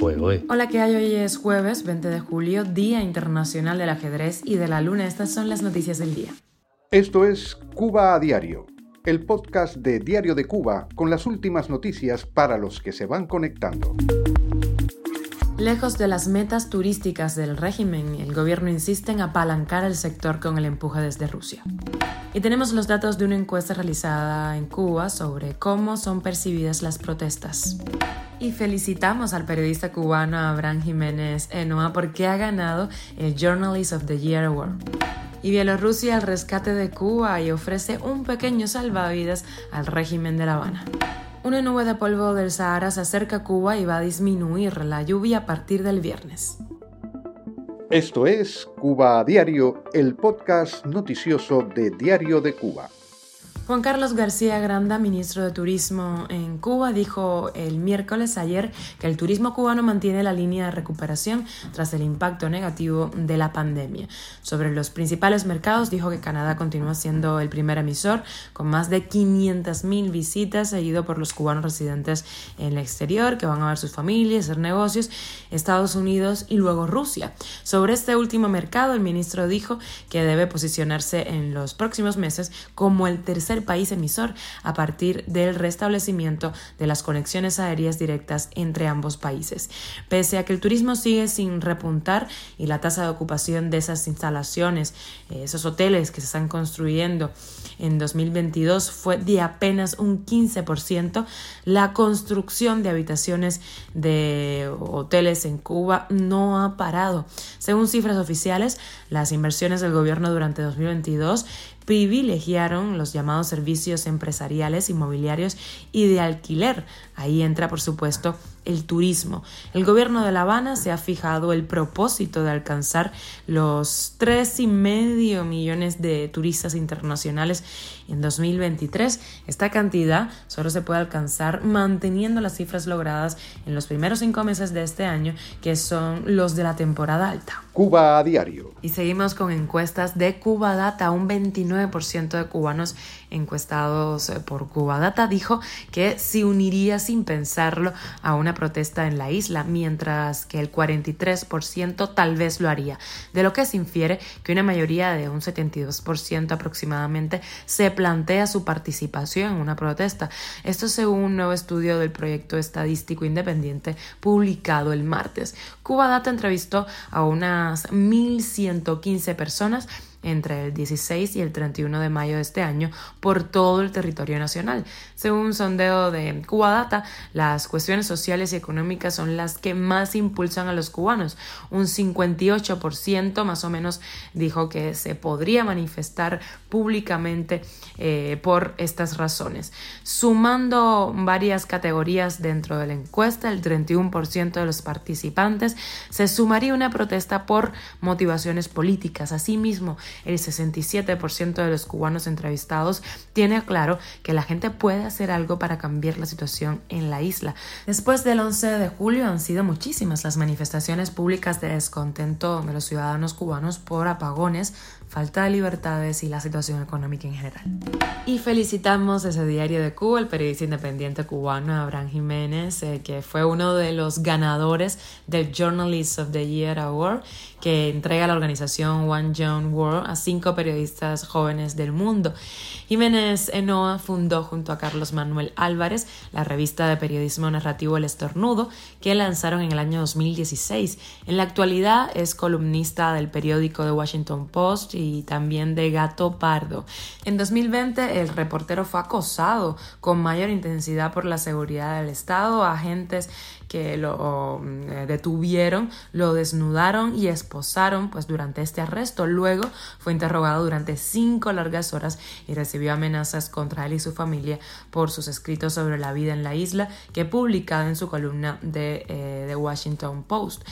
Hola, ¿qué hay? Hoy es jueves 20 de julio, Día Internacional del Ajedrez y de la Luna. Estas son las noticias del día. Esto es Cuba a Diario, el podcast de Diario de Cuba con las últimas noticias para los que se van conectando. Lejos de las metas turísticas del régimen, el gobierno insiste en apalancar el sector con el empuje desde Rusia. Y tenemos los datos de una encuesta realizada en Cuba sobre cómo son percibidas las protestas. Y felicitamos al periodista cubano Abraham Jiménez Enoa porque ha ganado el Journalist of the Year Award. Y Bielorrusia al rescate de Cuba y ofrece un pequeño salvavidas al régimen de La Habana. Una nube de polvo del Sahara se acerca a Cuba y va a disminuir la lluvia a partir del viernes. Esto es Cuba a Diario, el podcast noticioso de Diario de Cuba. Juan Carlos García Granda, ministro de Turismo en Cuba, dijo el miércoles ayer que el turismo cubano mantiene la línea de recuperación tras el impacto negativo de la pandemia. Sobre los principales mercados, dijo que Canadá continúa siendo el primer emisor, con más de 500.000 visitas, seguido por los cubanos residentes en el exterior, que van a ver sus familias, hacer negocios, Estados Unidos y luego Rusia. Sobre este último mercado, el ministro dijo que debe posicionarse en los próximos meses como el tercer país emisor a partir del restablecimiento de las conexiones aéreas directas entre ambos países. Pese a que el turismo sigue sin repuntar y la tasa de ocupación de esas instalaciones, eh, esos hoteles que se están construyendo en 2022 fue de apenas un 15%, la construcción de habitaciones de hoteles en Cuba no ha parado. Según cifras oficiales, las inversiones del gobierno durante 2022 privilegiaron los llamados servicios empresariales, inmobiliarios y de alquiler. Ahí entra, por supuesto, el turismo. El gobierno de La Habana se ha fijado el propósito de alcanzar los tres y medio millones de turistas internacionales en 2023. Esta cantidad solo se puede alcanzar manteniendo las cifras logradas en los primeros cinco meses de este año, que son los de la temporada alta. Cuba a diario. Y seguimos con encuestas de Cuba Data. Un 29% de cubanos encuestados por Cuba Data dijo que se uniría sin pensarlo a una protesta en la isla, mientras que el 43% tal vez lo haría, de lo que se infiere que una mayoría de un 72% aproximadamente se plantea su participación en una protesta. Esto según un nuevo estudio del proyecto estadístico independiente publicado el martes. Cuba Data entrevistó a unas 1.115 personas entre el 16 y el 31 de mayo de este año por todo el territorio nacional. Según un sondeo de Cubadata, las cuestiones sociales y económicas son las que más impulsan a los cubanos. Un 58% más o menos dijo que se podría manifestar públicamente eh, por estas razones. Sumando varias categorías dentro de la encuesta, el 31% de los participantes se sumaría una protesta por motivaciones políticas. Asimismo, el 67% de los cubanos entrevistados tiene claro que la gente puede hacer algo para cambiar la situación en la isla. Después del 11 de julio han sido muchísimas las manifestaciones públicas de descontento de los ciudadanos cubanos por apagones, falta de libertades y la situación económica en general. Y felicitamos ese diario de Cuba, el periodista independiente cubano Abraham Jiménez, eh, que fue uno de los ganadores del Journalist of the Year Award, que entrega la organización One Young World a cinco periodistas jóvenes del mundo. Jiménez Enoa fundó junto a Carlos Manuel Álvarez la revista de periodismo narrativo El Estornudo, que lanzaron en el año 2016. En la actualidad es columnista del periódico The Washington Post y también de Gato Pardo. En 2020 el reportero fue acosado con mayor intensidad por la seguridad del Estado, agentes que lo mm, detuvieron, lo desnudaron y esposaron pues durante este arresto. Luego fue interrogado durante cinco largas horas y recibió amenazas contra él y su familia por sus escritos sobre la vida en la isla que publicado en su columna de eh, Washington Post.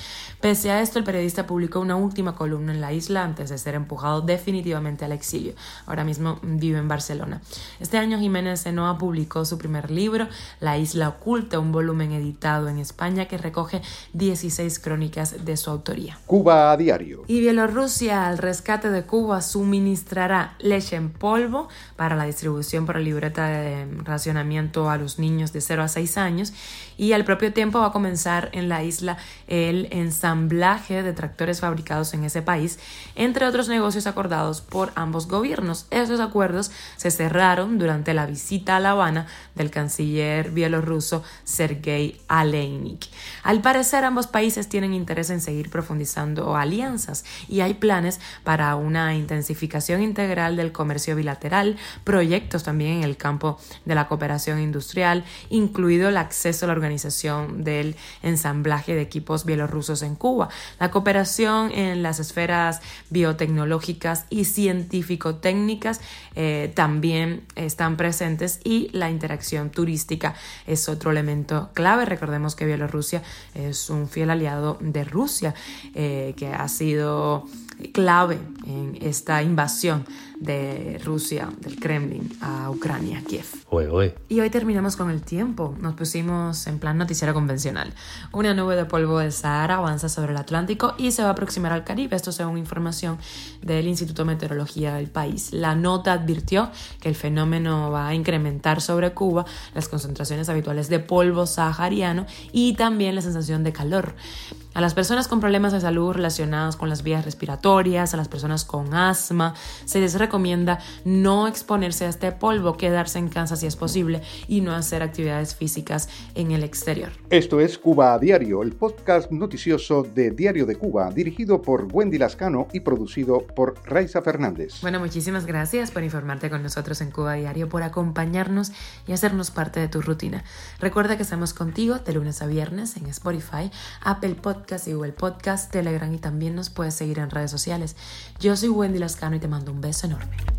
Pese a esto, el periodista publicó una última columna en la isla antes de ser empujado definitivamente al exilio. Ahora mismo vive en Barcelona. Este año Jiménez Senoa publicó su primer libro, La Isla Oculta, un volumen editado en España que recoge 16 crónicas de su autoría. Cuba a diario. Y Bielorrusia, al rescate de Cuba, suministrará leche en polvo para la distribución por libreta de racionamiento a los niños de 0 a 6 años y al propio tiempo va a comenzar en la isla el ensamblaje de tractores fabricados en ese país, entre otros negocios acordados por ambos gobiernos. Esos acuerdos se cerraron durante la visita a La Habana del canciller bielorruso Sergei Aleinik. Al parecer ambos países tienen interés en seguir profundizando alianzas y hay planes para una intensificación integral del comercio bilateral, proyectos también en el campo de la cooperación industrial, incluido el acceso a la organización del ensamblaje de equipos bielorrusos en Cuba, la cooperación en las esferas biotecnológicas y científico-técnicas eh, también están presentes y la interacción turística es otro elemento clave. Recordemos que Bielorrusia es un fiel aliado de Rusia eh, que ha sido clave en esta invasión de Rusia, del Kremlin, a Ucrania, Kiev. Y hoy terminamos con el tiempo. Nos pusimos en plan noticiero convencional. Una nube de polvo del Sahara avanza sobre el Atlántico y se va a aproximar al Caribe. Esto según información del Instituto de Meteorología del país. La nota advirtió que el fenómeno va a incrementar sobre Cuba las concentraciones habituales de polvo sahariano y también la sensación de calor. A las personas con problemas de salud relacionados con las vías respiratorias, a las personas con asma, se les recomienda no exponerse a este polvo, quedarse en casa si es posible y no hacer actividades físicas en el exterior. Esto es Cuba a Diario, el podcast noticioso de Diario de Cuba, dirigido por Wendy Lascano y producido por Raiza Fernández. Bueno, muchísimas gracias por informarte con nosotros en Cuba Diario, por acompañarnos y hacernos parte de tu rutina. Recuerda que estamos contigo de lunes a viernes en Spotify, Apple Podcast, y Google Podcast, Telegram y también nos puedes seguir en redes sociales. Yo soy Wendy Lascano y te mando un beso enorme.